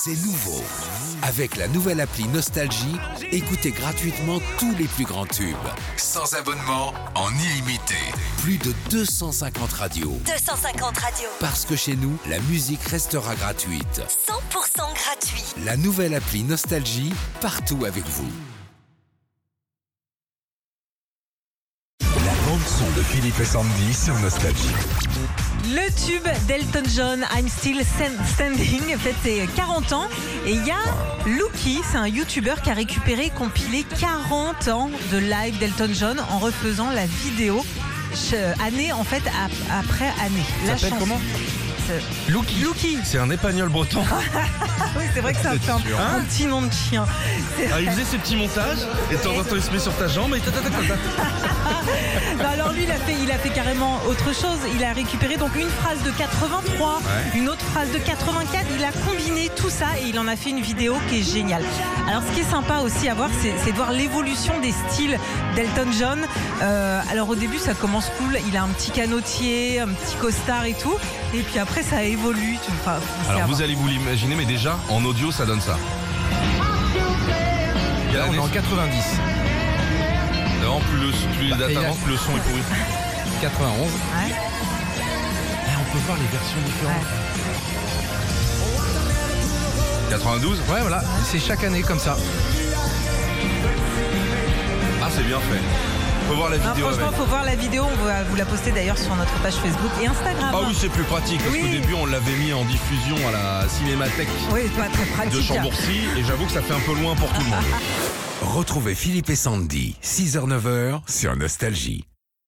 C'est nouveau. Avec la nouvelle appli Nostalgie, écoutez gratuitement tous les plus grands tubes. Sans abonnement, en illimité. Plus de 250 radios. 250 radios. Parce que chez nous, la musique restera gratuite. 100% gratuit. La nouvelle appli Nostalgie, partout avec vous. La bande son de Philippe et Sandy sur Nostalgie. Le tube d'Elton John, I'm Still Stand- Standing, fête ses 40 ans. Et il y a Lucky, c'est un YouTuber qui a récupéré et compilé 40 ans de live d'Elton John en refaisant la vidéo année en fait ap- après année. La s'appelle chanson. comment Lucky. Lucky. C'est un épagnol breton. Oui, c'est vrai que c'est un, un- Hein un petit nom de chien. Ah, il faisait ses petits montages et de temps en temps il se met sur ta jambe et ta, ta, ta, ta, ta. Alors il a fait, il a fait carrément autre chose. Il a récupéré donc une phrase de 83, Ouais. une autre phrase de 84. Il a combiné tout ça et il en a fait une vidéo qui est géniale. Alors ce qui est sympa aussi à voir, c'est c'est de voir l'évolution des styles d'Elton John. Euh, alors au début, ça commence cool. Il a un petit canotier, un petit costard et tout. Et puis après, ça évolue. Enfin, Alors vous voir. allez vous l'imaginer, mais déjà en audio ça donne ça. Là, on est en 90, Plus, le, plus les Bah, dates plus le son est pourri. 91. Ouais. Eh, on peut voir les versions différentes. 92 Ouais, voilà, c'est chaque année comme ça. Ah, c'est bien fait. Faut voir la Non, vidéo franchement, avec. faut voir la vidéo. On va vous la poster d'ailleurs sur notre page Facebook et Instagram. Ah oui, c'est plus pratique parce Oui. qu'au début on l'avait mis en diffusion à la Cinémathèque Oui, c'est pas très pratique. de Chambourcy et j'avoue que ça fait un peu loin pour tout le monde. Retrouvez Philippe et Sandy, 6h-9h sur Nostalgie.